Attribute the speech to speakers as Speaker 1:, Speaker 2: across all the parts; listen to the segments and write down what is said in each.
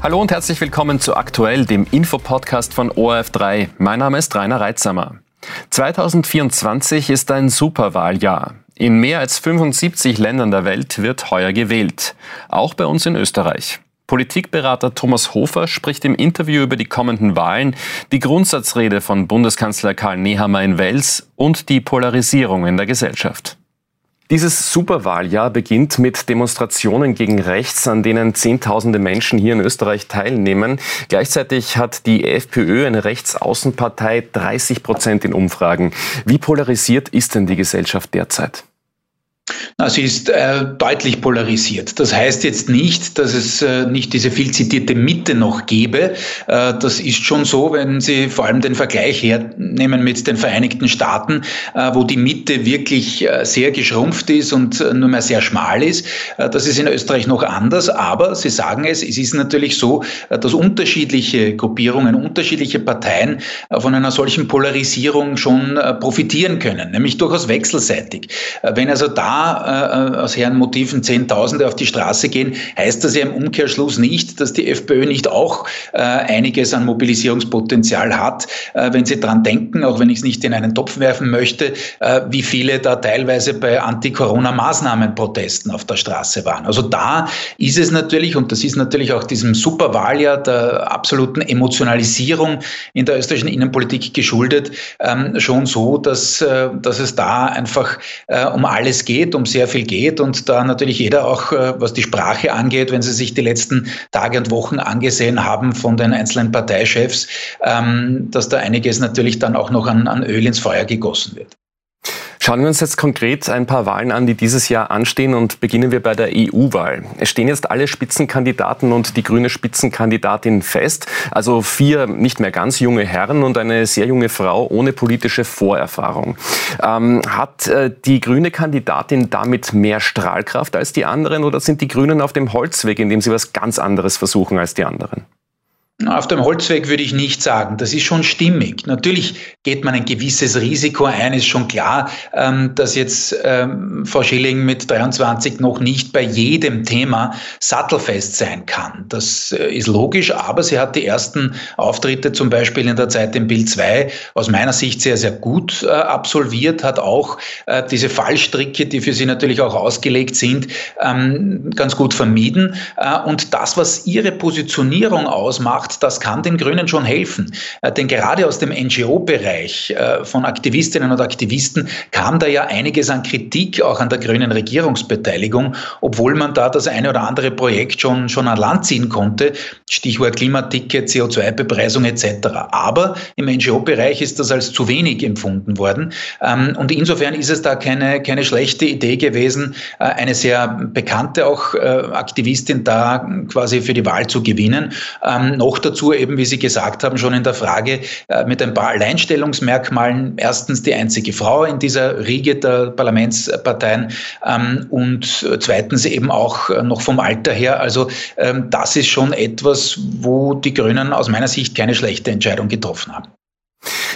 Speaker 1: Hallo und herzlich willkommen zu Aktuell, dem Infopodcast von ORF3. Mein Name ist Rainer Reitsamer. 2024 ist ein Superwahljahr. In mehr als 75 Ländern der Welt wird heuer gewählt. Auch bei uns in Österreich. Politikberater Thomas Hofer spricht im Interview über die kommenden Wahlen, die Grundsatzrede von Bundeskanzler Karl Nehammer in Wels und die Polarisierung in der Gesellschaft. Dieses Superwahljahr beginnt mit Demonstrationen gegen rechts, an denen Zehntausende Menschen hier in Österreich teilnehmen. Gleichzeitig hat die FPÖ, eine Rechtsaußenpartei, 30 Prozent in Umfragen. Wie polarisiert ist denn die Gesellschaft derzeit?
Speaker 2: Sie ist äh, deutlich polarisiert. Das heißt jetzt nicht, dass es äh, nicht diese viel zitierte Mitte noch gäbe. Äh, das ist schon so, wenn Sie vor allem den Vergleich hernehmen mit den Vereinigten Staaten, äh, wo die Mitte wirklich äh, sehr geschrumpft ist und äh, nur mehr sehr schmal ist. das ist in Österreich noch anders, aber Sie sagen es, es ist natürlich so, dass unterschiedliche Gruppierungen, unterschiedliche Parteien von einer solchen Polarisierung schon profitieren können, nämlich durchaus wechselseitig. wenn also da äh, aus Herrenmotiven Zehntausende auf die Straße gehen, heißt das ja im Umkehrschluss nicht, dass die FPÖ nicht auch äh, einiges an Mobilisierungspotenzial hat, äh, wenn sie dran denken, auch wenn ich es nicht in einen Topf werfen möchte, äh, wie viele da teilweise bei Anti-Corona-Maßnahmen-Protesten auf der Straße waren. Also da ist es natürlich, und das ist natürlich auch diesem Superwahljahr der absoluten Emotionalisierung in der österreichischen Innenpolitik geschuldet, ähm, schon so, dass, äh, dass es da einfach äh, um alles geht, um sehr viel geht und da natürlich jeder auch, äh, was die Sprache angeht, wenn Sie sich die letzten Tage und Wochen angesehen haben von den einzelnen Parteichefs, ähm, dass da einiges natürlich dann auch noch an, an Öl ins Feuer gegossen wird.
Speaker 1: Schauen wir uns jetzt konkret ein paar Wahlen an, die dieses Jahr anstehen und beginnen wir bei der EU-Wahl. Es stehen jetzt alle Spitzenkandidaten und die grüne Spitzenkandidatin fest, also vier nicht mehr ganz junge Herren und eine sehr junge Frau ohne politische Vorerfahrung. Ähm, hat äh, die grüne Kandidatin damit mehr Strahlkraft als die anderen oder sind die Grünen auf dem Holzweg, indem sie was ganz anderes versuchen als die anderen?
Speaker 2: Auf dem Holzweg würde ich nicht sagen. Das ist schon stimmig. Natürlich geht man ein gewisses Risiko ein, ist schon klar, ähm, dass jetzt ähm, Frau Schilling mit 23 noch nicht bei jedem Thema sattelfest sein kann. Das äh, ist logisch, aber sie hat die ersten Auftritte zum Beispiel in der Zeit im Bild 2 aus meiner Sicht sehr, sehr gut äh, absolviert, hat auch äh, diese Fallstricke, die für sie natürlich auch ausgelegt sind, ähm, ganz gut vermieden. Und das, was ihre Positionierung ausmacht, macht, das kann den Grünen schon helfen. Äh, denn gerade aus dem NGO-Bereich äh, von Aktivistinnen und Aktivisten kam da ja einiges an Kritik auch an der grünen Regierungsbeteiligung, obwohl man da das eine oder andere Projekt schon, schon an Land ziehen konnte. Stichwort Klimaticket, CO2-Bepreisung etc. Aber im NGO-Bereich ist das als zu wenig empfunden worden. Ähm, und insofern ist es da keine, keine schlechte Idee gewesen, äh, eine sehr bekannte auch Aktivistin da quasi für die Wahl zu gewinnen. Ähm, noch noch dazu eben, wie Sie gesagt haben, schon in der Frage äh, mit ein paar Alleinstellungsmerkmalen. Erstens die einzige Frau in dieser Riege der Parlamentsparteien ähm, und zweitens eben auch äh, noch vom Alter her. Also ähm, das ist schon etwas, wo die Grünen aus meiner Sicht keine schlechte Entscheidung getroffen haben.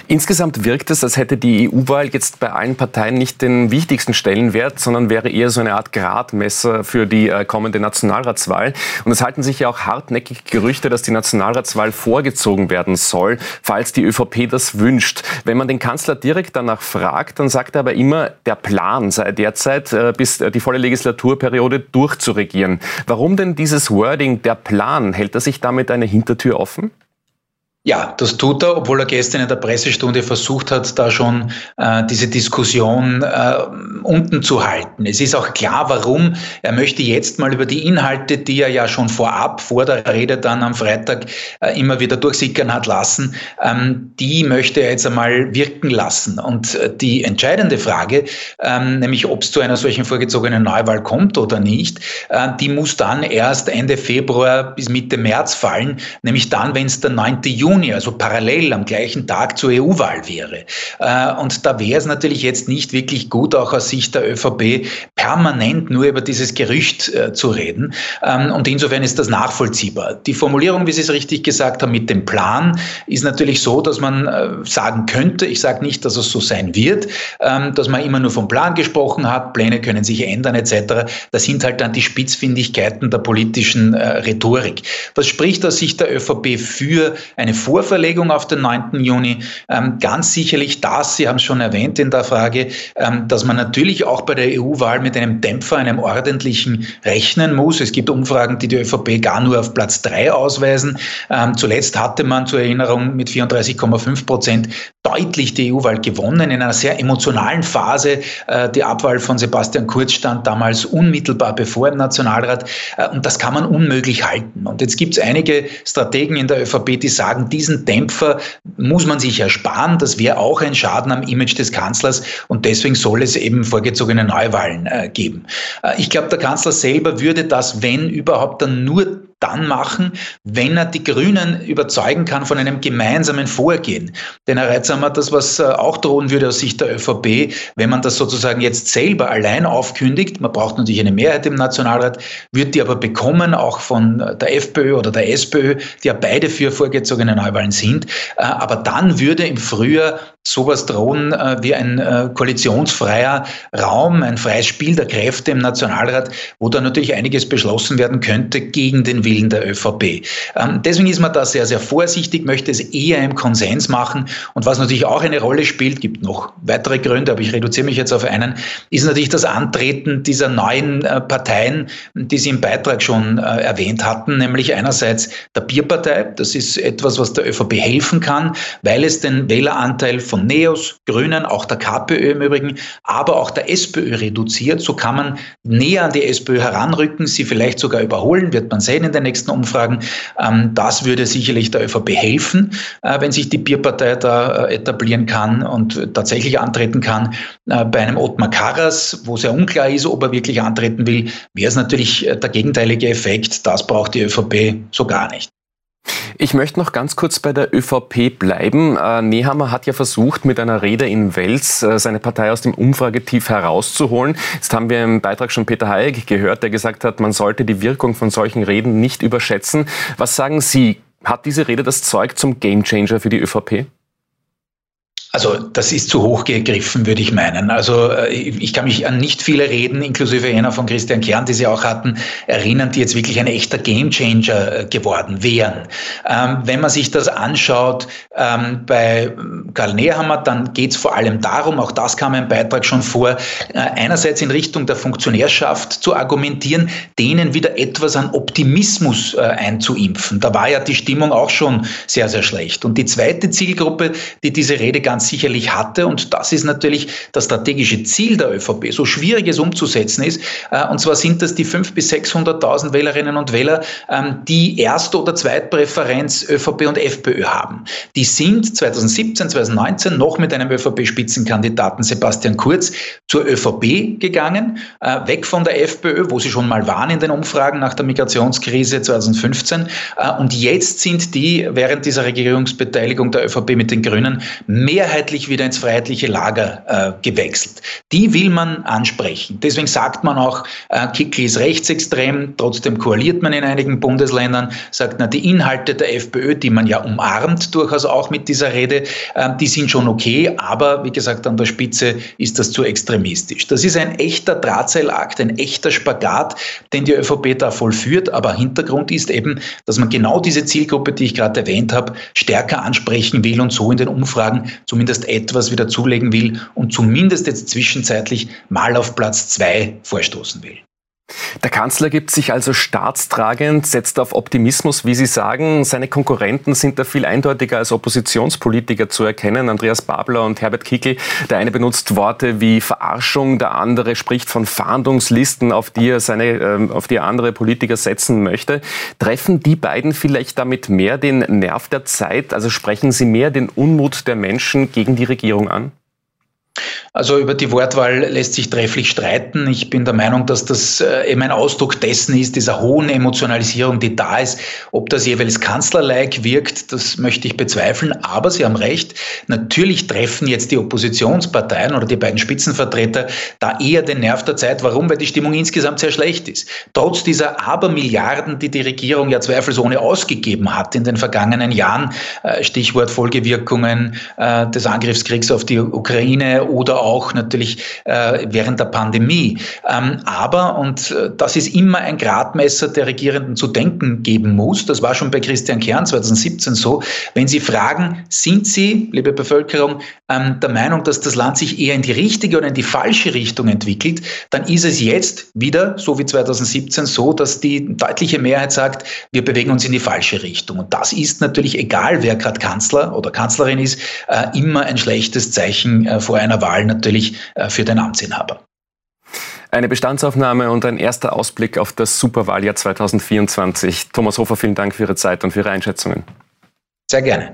Speaker 1: Insgesamt wirkt es, als hätte die EU-Wahl jetzt bei allen Parteien nicht den wichtigsten Stellenwert, sondern wäre eher so eine Art Gradmesser für die äh, kommende Nationalratswahl. Und es halten sich ja auch hartnäckig Gerüchte, dass die Nationalratswahl vorgezogen werden soll, falls die ÖVP das wünscht. Wenn man den Kanzler direkt danach fragt, dann sagt er aber immer, der Plan sei derzeit, äh, bis die volle Legislaturperiode durchzuregieren. Warum denn dieses Wording, der Plan? Hält er sich damit eine Hintertür offen?
Speaker 2: Ja, das tut er, obwohl er gestern in der Pressestunde versucht hat, da schon äh, diese Diskussion äh, unten zu halten. Es ist auch klar, warum. Er möchte jetzt mal über die Inhalte, die er ja schon vorab, vor der Rede dann am Freitag äh, immer wieder durchsickern hat lassen, ähm, die möchte er jetzt einmal wirken lassen. Und äh, die entscheidende Frage, ähm, nämlich ob es zu einer solchen vorgezogenen Neuwahl kommt oder nicht, äh, die muss dann erst Ende Februar bis Mitte März fallen, nämlich dann, wenn es der 9. Juni Juni, also parallel am gleichen Tag zur EU-Wahl wäre. Äh, und da wäre es natürlich jetzt nicht wirklich gut, auch aus Sicht der ÖVP, permanent nur über dieses Gerücht äh, zu reden. Ähm, und insofern ist das nachvollziehbar. Die Formulierung, wie Sie es richtig gesagt haben, mit dem Plan, ist natürlich so, dass man äh, sagen könnte, ich sage nicht, dass es so sein wird, ähm, dass man immer nur vom Plan gesprochen hat, Pläne können sich ändern etc. Das sind halt dann die Spitzfindigkeiten der politischen Rhetorik. Was spricht aus Sicht der ÖVP für eine Vorverlegung auf den 9. Juni? Ähm, ganz sicherlich das, Sie haben es schon erwähnt in der Frage, ähm, dass man natürlich auch bei der EU-Wahl mit einem Dämpfer, einem ordentlichen rechnen muss. Es gibt Umfragen, die die ÖVP gar nur auf Platz 3 ausweisen. Ähm, zuletzt hatte man zur Erinnerung mit 34,5 Prozent deutlich die EU-Wahl gewonnen in einer sehr emotionalen Phase. Äh, die Abwahl von Sebastian Kurz stand damals unmittelbar bevor im Nationalrat äh, und das kann man unmöglich halten. Und jetzt gibt es einige Strategen in der ÖVP, die sagen, diesen Dämpfer muss man sich ersparen. Das wäre auch ein Schaden am Image des Kanzlers und deswegen soll es eben vorgezogene Neuwahlen äh, geben. ich glaube, der Kanzler selber würde das, wenn überhaupt, dann nur dann machen, wenn er die Grünen überzeugen kann von einem gemeinsamen Vorgehen. Denn Herr Reitzhammer, das, was äh, auch drohen würde aus Sicht der ÖVP, wenn man das sozusagen jetzt selber allein aufkündigt, man braucht natürlich eine Mehrheit im Nationalrat, wird die aber bekommen, auch von der FPÖ oder der SPÖ, die ja beide für vorgezogene Neuwahlen sind. Äh, aber dann würde im Frühjahr sowas drohen äh, wie ein koalitionsfreier Raum, ein freies Spiel der Kräfte im Nationalrat, wo dann natürlich einiges beschlossen werden könnte gegen den Willen Willen der ÖVP. Ähm, deswegen ist man da sehr, sehr vorsichtig, möchte es eher im Konsens machen. Und was natürlich auch eine Rolle spielt, gibt noch weitere Gründe, aber ich reduziere mich jetzt auf einen, ist natürlich das Antreten dieser neuen äh, Parteien, die Sie im Beitrag schon äh, erwähnt hatten, nämlich einerseits der Bierpartei. Das ist etwas, was der ÖVP helfen kann, weil es den Wähleranteil von Neos, Grünen, auch der KPÖ im Übrigen, aber auch der SPÖ reduziert. So kann man näher an die SPÖ heranrücken, sie vielleicht sogar überholen, wird man sehen in den nächsten Umfragen. Ähm, das würde sicherlich der ÖVP helfen, äh, wenn sich die Bierpartei da äh, etablieren kann und tatsächlich antreten kann. Äh, bei einem Ottmar Karas, wo sehr unklar ist, ob er wirklich antreten will, wäre es natürlich der gegenteilige Effekt. Das braucht die ÖVP so gar nicht.
Speaker 1: Ich möchte noch ganz kurz bei der ÖVP bleiben. Äh, Nehammer hat ja versucht, mit einer Rede in Wels äh, seine Partei aus dem Umfragetief herauszuholen. Jetzt haben wir im Beitrag schon Peter Hayek gehört, der gesagt hat, man sollte die Wirkung von solchen Reden nicht überschätzen. Was sagen Sie? Hat diese Rede das Zeug zum Gamechanger für die ÖVP?
Speaker 2: Also das ist zu hoch gegriffen, würde ich meinen. Also äh, ich kann mich an nicht viele Reden, inklusive jener von Christian Kern, die Sie auch hatten, erinnern, die jetzt wirklich ein echter Gamechanger äh, geworden wären. Ähm, wenn man sich das anschaut ähm, bei Karl Nehammer, dann geht es vor allem darum, auch das kam im Beitrag schon vor, äh, einerseits in Richtung der Funktionärschaft zu argumentieren, denen wieder etwas an Optimismus einzuimpfen. Da war ja die Stimmung auch schon sehr, sehr schlecht. Und die zweite Zielgruppe, die diese Rede ganz sicherlich hatte. Und das ist natürlich das strategische Ziel der ÖVP, so schwierig es umzusetzen ist. Äh, und zwar sind das die 500.000 bis 600.000 Wählerinnen und Wähler, ähm, die Erst- oder Zweitpräferenz ÖVP und FPÖ haben. Die sind 2017, 2019 noch mit einem ÖVP-Spitzenkandidaten Sebastian Kurz zur ÖVP gegangen, äh, weg von der FPÖ, wo sie schon mal waren in den Umfragen nach der Migrationskrise 2015. Äh, und jetzt sind die während dieser Regierungsbeteiligung der ÖVP mit den Grünen mehrheitlich mehrheitlich wieder ins freiheitliche Lager äh, gewechselt. Die will man ansprechen. Deswegen sagt man auch, äh, Kickl ist rechtsextrem, trotzdem koaliert man in einigen Bundesländern, sagt, na, die Inhalte der FPÖ, die man ja umarmt durchaus auch mit dieser Rede, äh, die sind schon okay, aber wie gesagt, an der Spitze ist das zu extremistisch. Das ist ein echter Drahtseilakt, ein echter Spagat, den die ÖVP da vollführt, aber Hintergrund ist eben, dass man genau diese Zielgruppe, die ich gerade erwähnt habe, stärker ansprechen will und so in den Umfragen zumindest etwas wieder zulegen will und zumindest jetzt zwischenzeitlich mal auf Platz zwei vorstoßen will.
Speaker 1: Der Kanzler gibt sich also staatstragend, setzt auf Optimismus, wie Sie sagen. Seine Konkurrenten sind da viel eindeutiger als Oppositionspolitiker zu erkennen. Andreas Babler und Herbert Kickl. Der eine benutzt Worte wie Verarschung, der andere spricht von Fahndungslisten, auf die er, seine, ähm, auf die er andere Politiker setzen möchte. Treffen die beiden vielleicht damit mehr den Nerv der Zeit? Also sprechen sie mehr den Unmut der Menschen gegen die Regierung an?
Speaker 2: Also über die Wortwahl lässt sich trefflich streiten. Ich bin der Meinung, dass das äh, eben ein Ausdruck dessen ist, dieser hohen Emotionalisierung, die da ist. Ob das jeweils Kanzlerlike wirkt, das möchte ich bezweifeln. Aber Sie haben recht. Natürlich treffen jetzt die Oppositionsparteien oder die beiden Spitzenvertreter da eher den Nerv der Zeit. Warum? Weil die Stimmung insgesamt sehr schlecht ist. Trotz dieser Abermilliarden, die die Regierung ja zweifelsohne ausgegeben hat in den vergangenen Jahren, äh, Stichwort Folgewirkungen äh, des Angriffskriegs auf die Ukraine oder auch natürlich äh, während der Pandemie. Ähm, aber, und äh, das ist immer ein Gradmesser der Regierenden zu denken geben muss, das war schon bei Christian Kern 2017 so, wenn Sie fragen, sind Sie, liebe Bevölkerung, ähm, der Meinung, dass das Land sich eher in die richtige oder in die falsche Richtung entwickelt, dann ist es jetzt wieder, so wie 2017, so, dass die deutliche Mehrheit sagt, wir bewegen uns in die falsche Richtung. Und das ist natürlich, egal wer gerade Kanzler oder Kanzlerin ist, äh, immer ein schlechtes Zeichen äh, vor einer Wahl natürlich äh, für den Amtsinhaber.
Speaker 1: Eine Bestandsaufnahme und ein erster Ausblick auf das Superwahljahr 2024. Thomas Hofer, vielen Dank für Ihre Zeit und für Ihre Einschätzungen.
Speaker 2: Sehr gerne.